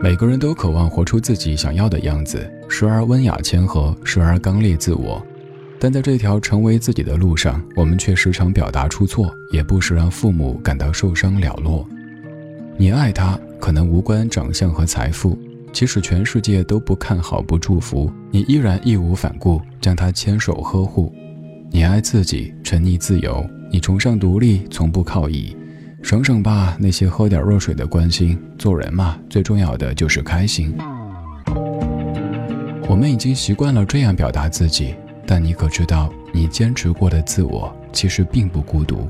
每个人都渴望活出自己想要的样子，时而温雅谦和，时而刚烈自我。但在这条成为自己的路上，我们却时常表达出错，也不时让父母感到受伤了落。你爱他，可能无关长相和财富，即使全世界都不看好、不祝福，你依然义无反顾将他牵手呵护。你爱自己，沉溺自由，你崇尚独立，从不靠倚。省省吧，那些喝点热水的关心。做人嘛，最重要的就是开心。我们已经习惯了这样表达自己。但你可知道，你坚持过的自我其实并不孤独。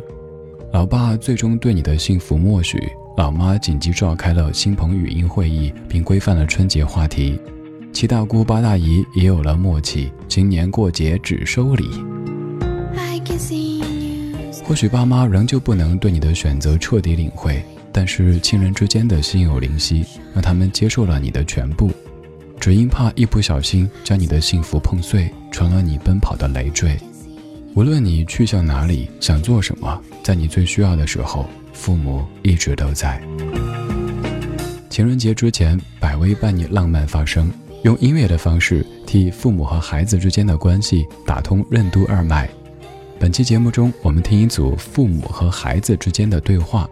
老爸最终对你的幸福默许，老妈紧急召开了亲朋语音会议，并规范了春节话题。七大姑八大姨也有了默契，今年过节只收礼。或许爸妈仍旧不能对你的选择彻底领会，但是亲人之间的心有灵犀，让他们接受了你的全部。只因怕一不小心将你的幸福碰碎，成了你奔跑的累赘。无论你去向哪里，想做什么，在你最需要的时候，父母一直都在。情人节之前，百威伴你浪漫发声，用音乐的方式替父母和孩子之间的关系打通任督二脉。本期节目中，我们听一组父母和孩子之间的对话，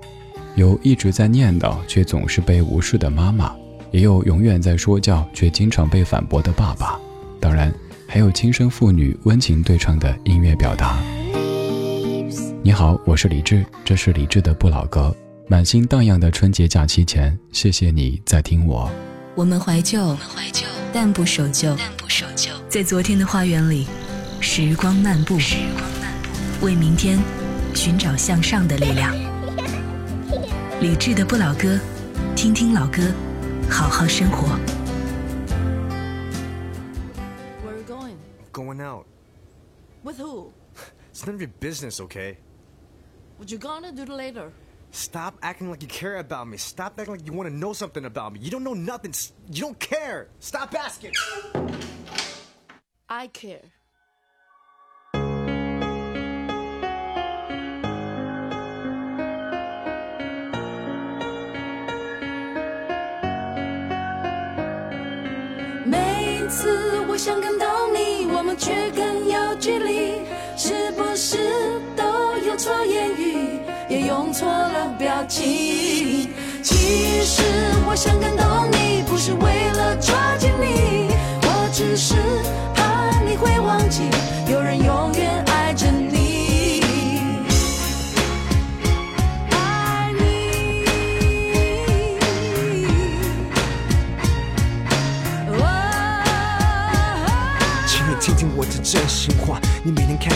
有一直在念叨却总是被无视的妈妈。也有永远在说教却经常被反驳的爸爸，当然还有亲生父女温情对唱的音乐表达。你好，我是李志，这是李志的不老歌。满心荡漾的春节假期前，谢谢你在听我。我们怀旧，但不守旧。在昨天的花园里，时光漫步，为明天寻找向上的力量。李志的不老歌，听听老歌。好好生活。Where are you going? Going out. With who? It's none of your business, okay? What you gonna do later? Stop acting like you care about me. Stop acting like you want to know something about me. You don't know nothing. You don't care. Stop asking. I care. 次我想感动你，我们却更有距离，是不是都用错言语，也用错了表情？其实我想感动你，不是为了抓紧你，我只是怕你会忘记，有人永远爱你每天看着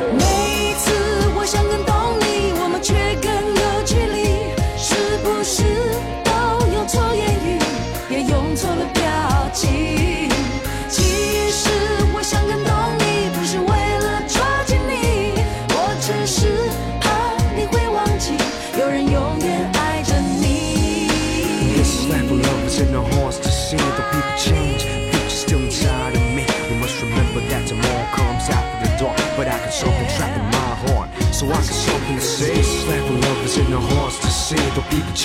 每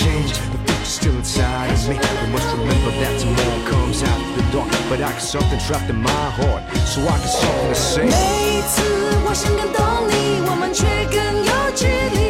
change, the future still inside of me. We must remember that tomorrow comes after the dark, but I got something trapped in my heart, so I got something to say. 每次我想感动你，我们却更有距离，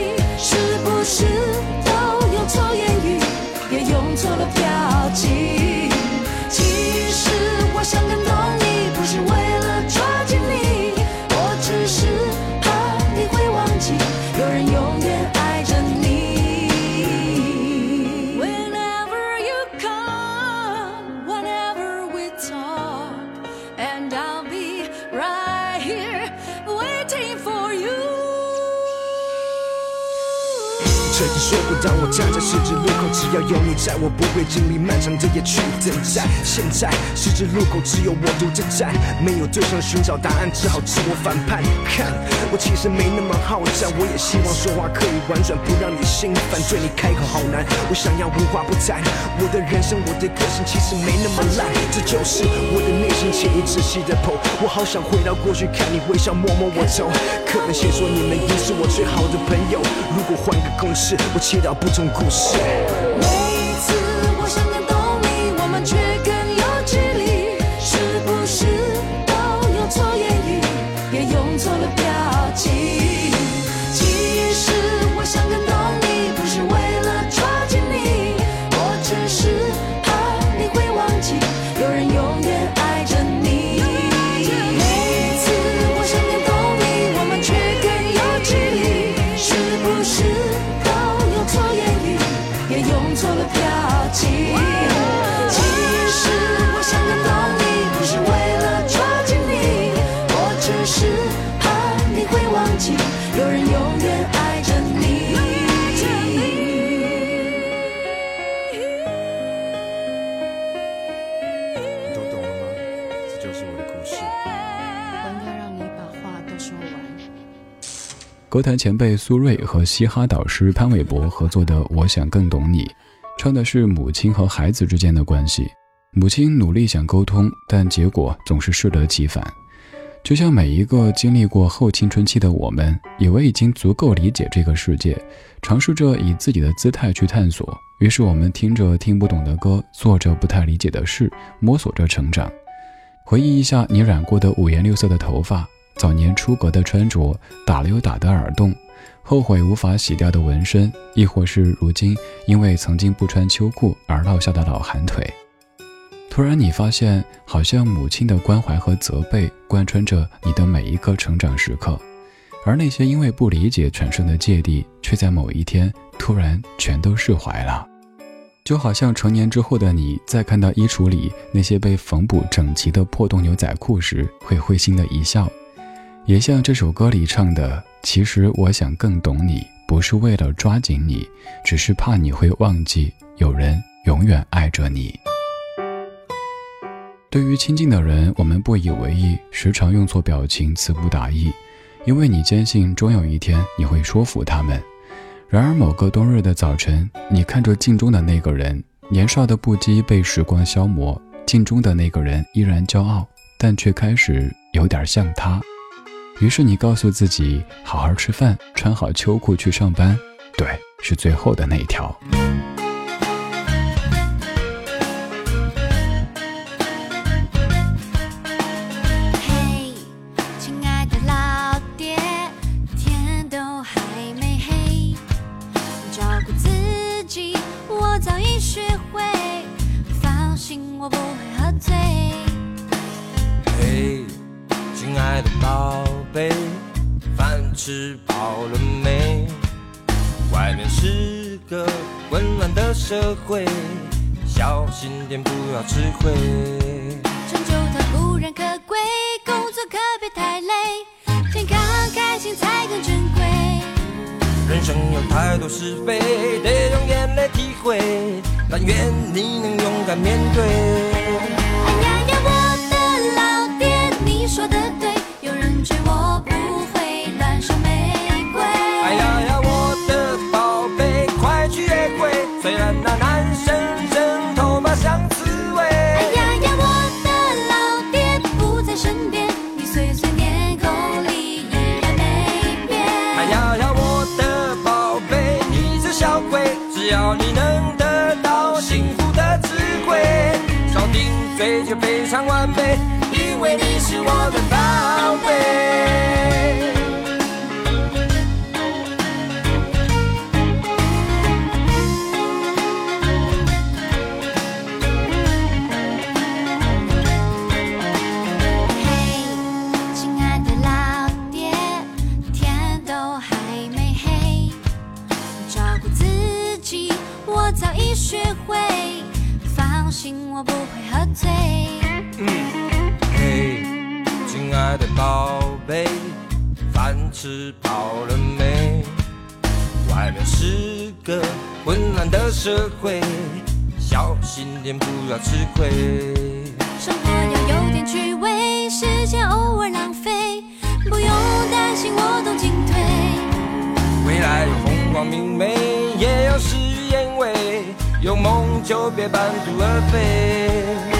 说过，当我站在十字路口，只要有你在，我不会经历漫长的夜去等待。现在十字路口只有我独自站，没有对象寻找答案，只好自我反叛。看，我其实没那么好战，我也希望说话可以婉转，不让你心烦。对你开口好难，我想要无话不谈。我的人生，我的个性其实没那么烂，这就是我的内心潜意仔细的剖。我好想回到过去，看你微笑，摸摸我头。可能先说你们已是我最好的朋友。如果换个公式，我祈祷不同故事。歌坛前辈苏芮和嘻哈导师潘玮柏合作的《我想更懂你》，唱的是母亲和孩子之间的关系。母亲努力想沟通，但结果总是适得其反。就像每一个经历过后青春期的我们，以为已经足够理解这个世界，尝试着以自己的姿态去探索。于是我们听着听不懂的歌，做着不太理解的事，摸索着成长。回忆一下你染过的五颜六色的头发，早年出格的穿着，打了又打的耳洞，后悔无法洗掉的纹身，亦或是如今因为曾经不穿秋裤而落下的老寒腿。突然，你发现好像母亲的关怀和责备贯穿着你的每一个成长时刻，而那些因为不理解产生的芥蒂，却在某一天突然全都释怀了。就好像成年之后的你，在看到衣橱里那些被缝补整齐的破洞牛仔裤时，会会心的一笑。也像这首歌里唱的：“其实我想更懂你，不是为了抓紧你，只是怕你会忘记，有人永远爱着你。”对于亲近的人，我们不以为意，时常用错表情，词不达意，因为你坚信终有一天你会说服他们。然而某个冬日的早晨，你看着镜中的那个人，年少的不羁被时光消磨，镜中的那个人依然骄傲，但却开始有点像他。于是你告诉自己，好好吃饭，穿好秋裤去上班。对，是最后的那一条。爱的宝贝，饭吃饱了没？外面是个混乱的社会，小心点不要吃亏。成就它固然可贵，工作可别太累，健康开心才更珍贵。人生有太多是非，得用眼泪体会。但愿你能勇敢面对。哎呀呀，我的老爹，你说的对，小心点不要吃亏。生活要有点趣味，时间偶尔浪费，不用担心我懂进退。未来有风光明媚，也有事与愿违，有梦就别半途而废。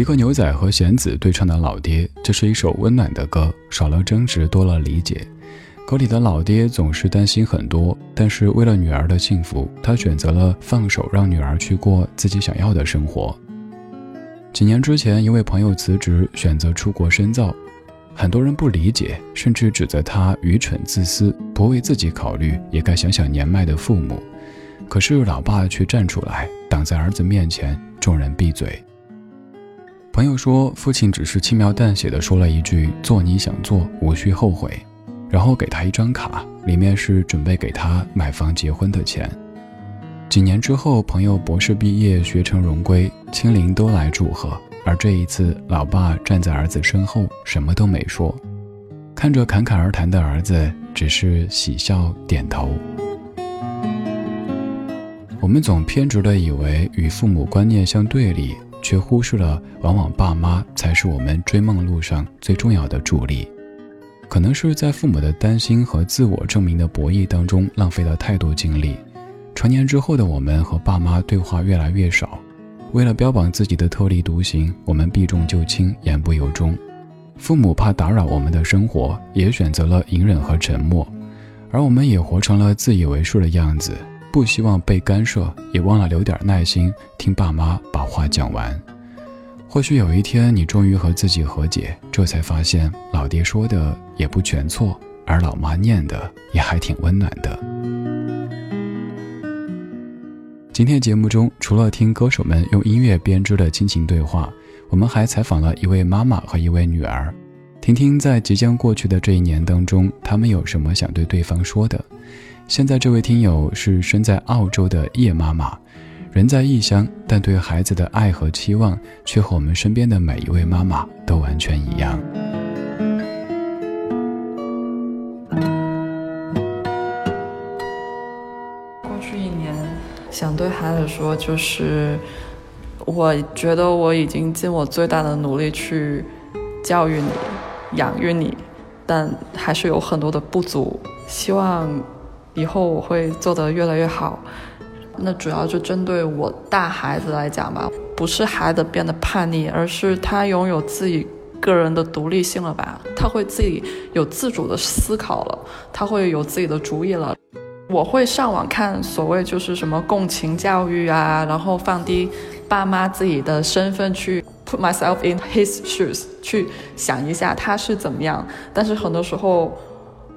一个牛仔和弦子对唱的《老爹》，这是一首温暖的歌，少了争执，多了理解。歌里的老爹总是担心很多，但是为了女儿的幸福，他选择了放手，让女儿去过自己想要的生活。几年之前，一位朋友辞职，选择出国深造，很多人不理解，甚至指责他愚蠢自私，不为自己考虑，也该想想年迈的父母。可是老爸却站出来，挡在儿子面前，众人闭嘴。朋友说，父亲只是轻描淡写的说了一句“做你想做，无需后悔”，然后给他一张卡，里面是准备给他买房结婚的钱。几年之后，朋友博士毕业，学成荣归，亲邻都来祝贺，而这一次，老爸站在儿子身后，什么都没说，看着侃侃而谈的儿子，只是喜笑点头。我们总偏执地以为与父母观念相对立。却忽视了，往往爸妈才是我们追梦路上最重要的助力。可能是在父母的担心和自我证明的博弈当中浪费了太多精力。成年之后的我们和爸妈对话越来越少，为了标榜自己的特立独行，我们避重就轻，言不由衷。父母怕打扰我们的生活，也选择了隐忍和沉默，而我们也活成了自以为是的样子。不希望被干涉，也忘了留点耐心听爸妈把话讲完。或许有一天你终于和自己和解，这才发现老爹说的也不全错，而老妈念的也还挺温暖的。今天节目中，除了听歌手们用音乐编织的亲情对话，我们还采访了一位妈妈和一位女儿，听听在即将过去的这一年当中，他们有什么想对对方说的。现在这位听友是身在澳洲的叶妈妈，人在异乡，但对孩子的爱和期望却和我们身边的每一位妈妈都完全一样。过去一年，想对孩子说，就是我觉得我已经尽我最大的努力去教育你、养育你，但还是有很多的不足，希望以后我会做得越来越好。那主要就针对我大孩子来讲吧，不是孩子变得叛逆，而是他拥有自己个人的独立性了吧？他会自己有自主的思考了，他会有自己的主意了。我会上网看所谓就是什么共情教育啊，然后放低爸妈自己的身份去 put myself in his shoes，去想一下他是怎么样。但是很多时候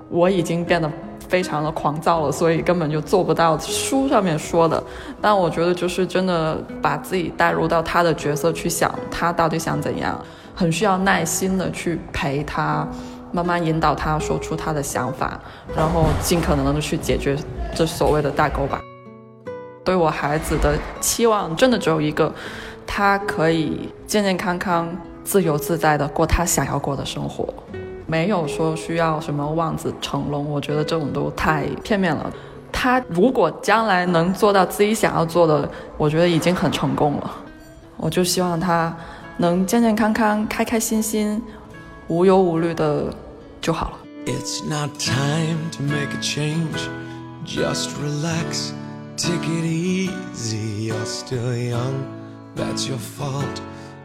我已经变得非常的狂躁了，所以根本就做不到书上面说的。但我觉得就是真的把自己带入到他的角色去想，他到底想怎样，很需要耐心的去陪他。慢慢引导他说出他的想法，然后尽可能的去解决这所谓的代沟吧。对我孩子的期望真的只有一个，他可以健健康康、自由自在的过他想要过的生活。没有说需要什么望子成龙，我觉得这种都太片面了。他如果将来能做到自己想要做的，我觉得已经很成功了。我就希望他能健健康康、开开心心、无忧无虑的就好了。It's not time to make a change. Just relax, take it easy. You're still young, that's your fault.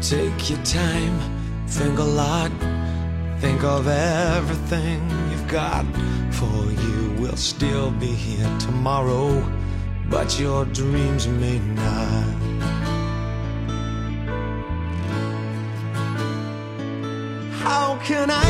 Take your time, think a lot, think of everything you've got. For you will still be here tomorrow, but your dreams may not. How can I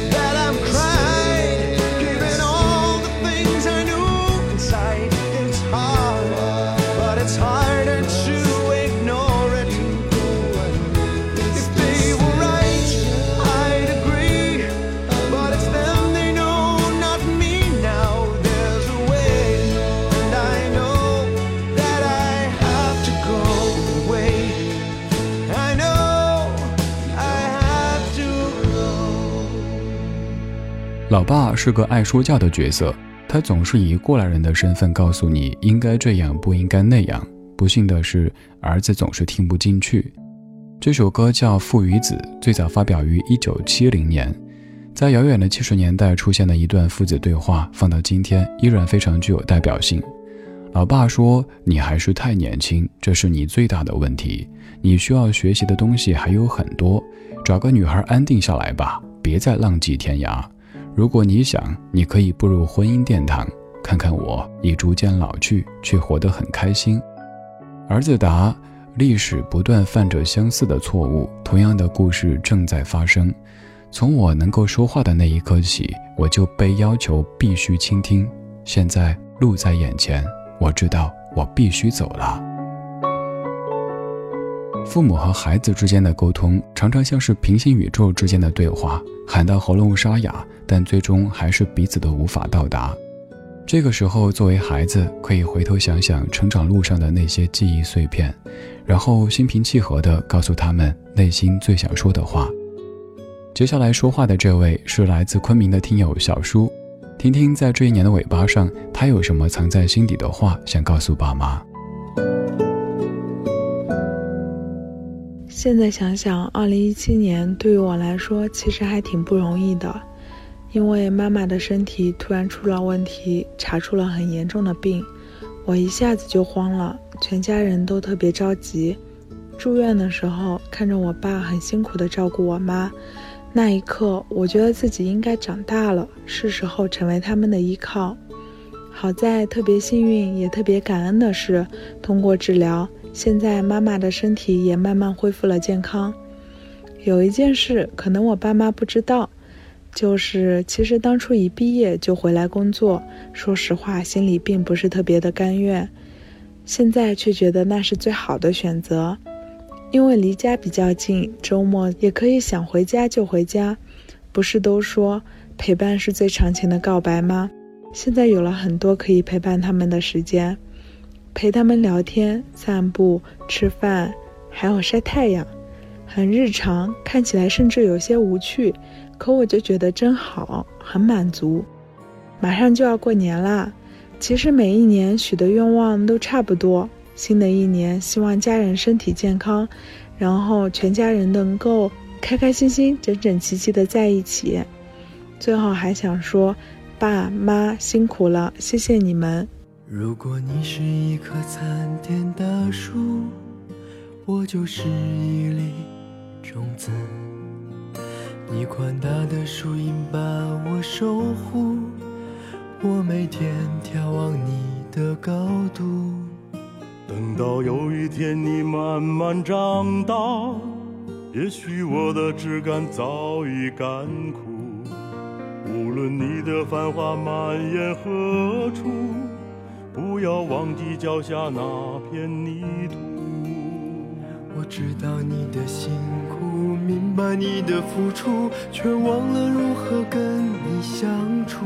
老爸是个爱说教的角色，他总是以过来人的身份告诉你应该这样，不应该那样。不幸的是，儿子总是听不进去。这首歌叫《父与子》，最早发表于1970年，在遥远的70年代出现的一段父子对话，放到今天依然非常具有代表性。老爸说：“你还是太年轻，这是你最大的问题。你需要学习的东西还有很多，找个女孩安定下来吧，别再浪迹天涯。如果你想，你可以步入婚姻殿堂。看看我，已逐渐老去，却活得很开心。”儿子答：“历史不断犯着相似的错误，同样的故事正在发生。从我能够说话的那一刻起，我就被要求必须倾听。现在路在眼前，我知道我必须走了。”父母和孩子之间的沟通，常常像是平行宇宙之间的对话，喊到喉咙沙哑，但最终还是彼此都无法到达。这个时候，作为孩子，可以回头想想成长路上的那些记忆碎片，然后心平气和地告诉他们内心最想说的话。接下来说话的这位是来自昆明的听友小叔，听听在这一年的尾巴上，他有什么藏在心底的话想告诉爸妈。现在想想，二零一七年对于我来说其实还挺不容易的，因为妈妈的身体突然出了问题，查出了很严重的病，我一下子就慌了，全家人都特别着急。住院的时候，看着我爸很辛苦地照顾我妈，那一刻，我觉得自己应该长大了，是时候成为他们的依靠。好在特别幸运，也特别感恩的是，通过治疗，现在妈妈的身体也慢慢恢复了健康。有一件事，可能我爸妈不知道，就是其实当初一毕业就回来工作，说实话，心里并不是特别的甘愿，现在却觉得那是最好的选择，因为离家比较近，周末也可以想回家就回家。不是都说陪伴是最长情的告白吗？现在有了很多可以陪伴他们的时间，陪他们聊天、散步、吃饭，还有晒太阳，很日常，看起来甚至有些无趣，可我就觉得真好，很满足。马上就要过年啦，其实每一年许的愿望都差不多。新的一年，希望家人身体健康，然后全家人能够开开心心、整整齐齐的在一起。最后还想说。爸妈辛苦了，谢谢你们。如果你是一棵参天大树，我就是一粒种子。你宽大的树荫把我守护，我每天眺望你的高度。等到有一天你慢慢长大，也许我的枝干早已干枯。无论你的繁华蔓延何处，不要忘记脚下那片泥土。我知道你的辛苦，明白你的付出，却忘了如何跟你相处。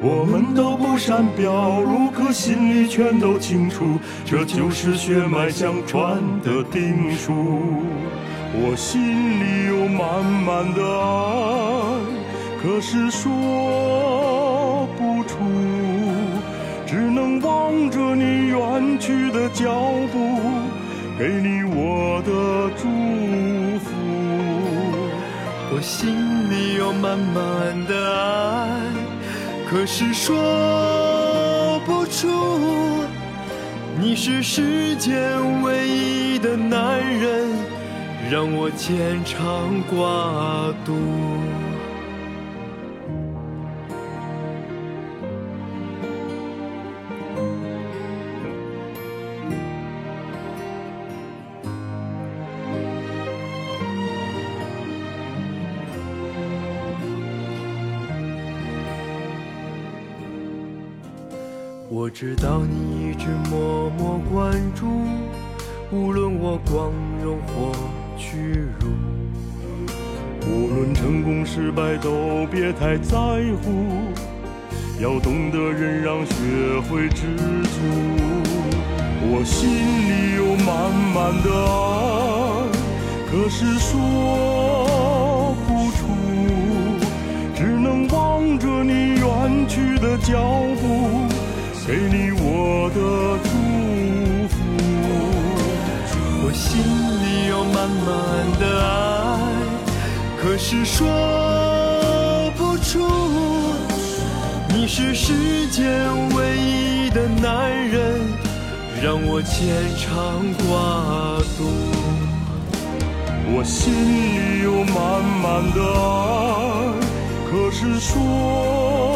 我们都不善表露，可心里全都清楚，这就是血脉相传的定数。我心里有满满的爱。可是说去的脚步，给你我的祝福。我心里有满满的爱，可是说不出。你是世间唯一的男人，让我牵肠挂肚。我知道你一直默默关注，无论我光荣或屈辱，无论成功失败都别太在乎，要懂得忍让，学会知足。我心里有满满的爱，可是说不出，只能望着你远去的脚步。给你我的祝福，我心里有满满的爱，可是说不出。你是世间唯一的男人，让我牵肠挂肚。我心里有满满的爱，可是说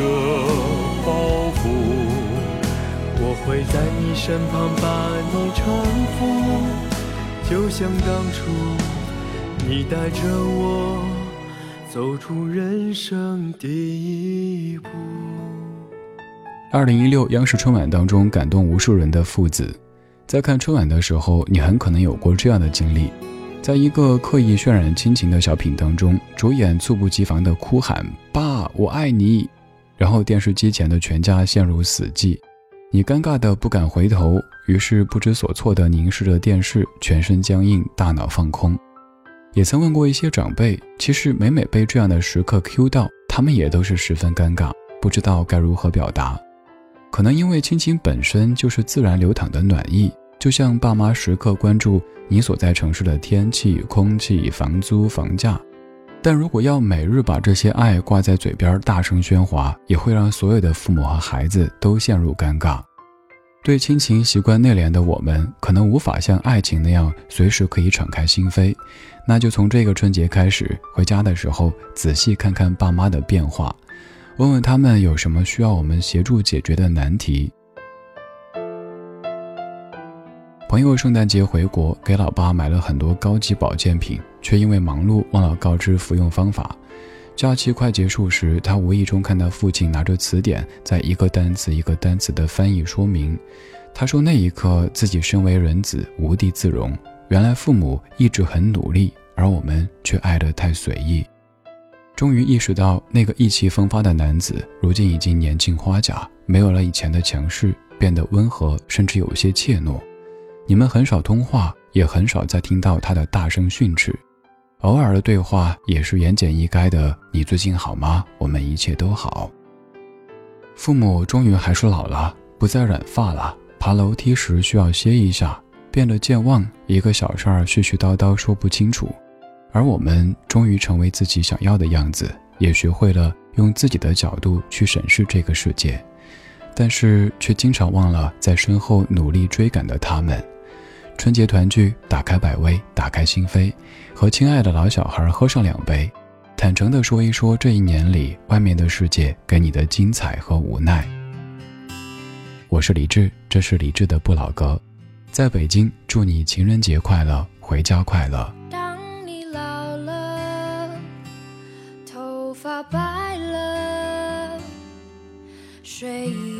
的包袱，我会在你身旁把你搀扶，就像当初你带着我走出人生第一步。二零一六央视春晚当中感动无数人的父子，在看春晚的时候，你很可能有过这样的经历：在一个刻意渲染亲情的小品当中，主演猝不及防的哭喊“爸，我爱你”，然后电视机前的全家陷入死寂，你尴尬的不敢回头，于是不知所措的凝视着电视，全身僵硬，大脑放空。也曾问过一些长辈，其实每每被这样的时刻 Q 到，他们也都是十分尴尬，不知道该如何表达。可能因为亲情本身就是自然流淌的暖意，就像爸妈时刻关注。你所在城市的天气、空气、房租、房价，但如果要每日把这些爱挂在嘴边，大声喧哗，也会让所有的父母和孩子都陷入尴尬。对亲情习惯内敛的我们，可能无法像爱情那样随时可以敞开心扉。那就从这个春节开始，回家的时候仔细看看爸妈的变化，问问他们有什么需要我们协助解决的难题。朋友圣诞节回国，给老爸买了很多高级保健品，却因为忙碌忘了告知服用方法。假期快结束时，他无意中看到父亲拿着词典，在一个单词一个单词的翻译说明。他说那一刻自己身为人子无地自容，原来父母一直很努力，而我们却爱得太随意。终于意识到，那个意气风发的男子，如今已经年近花甲，没有了以前的强势，变得温和，甚至有些怯懦。你们很少通话，也很少再听到他的大声训斥，偶尔的对话也是言简意赅的。你最近好吗？我们一切都好。父母终于还是老了，不再染发了，爬楼梯时需要歇一下，变得健忘，一个小事儿絮絮叨叨说不清楚。而我们终于成为自己想要的样子，也学会了用自己的角度去审视这个世界，但是却经常忘了在身后努力追赶的他们。春节团聚，打开百威，打开心扉，和亲爱的老小孩喝上两杯，坦诚地说一说这一年里外面的世界给你的精彩和无奈。我是李志，这是李志的不老歌，在北京，祝你情人节快乐，回家快乐。当你老了，头发白了，睡意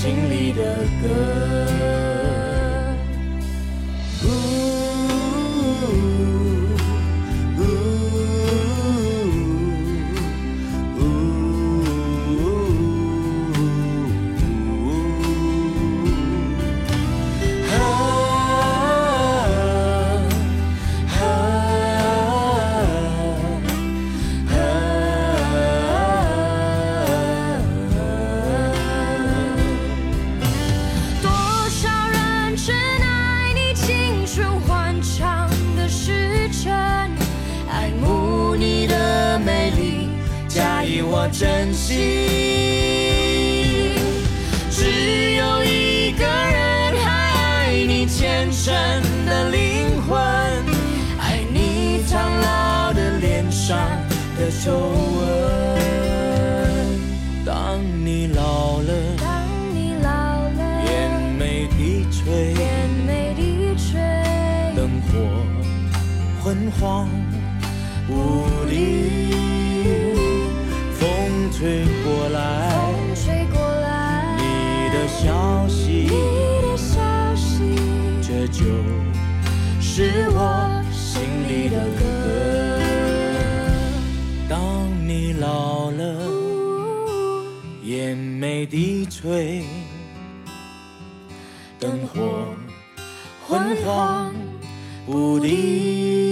心里的歌。昏黄无力，风吹过来，风吹过来，你的消息，你的消息，这就是我心里的歌。当你老了，眼眉低垂，灯火昏黄不定。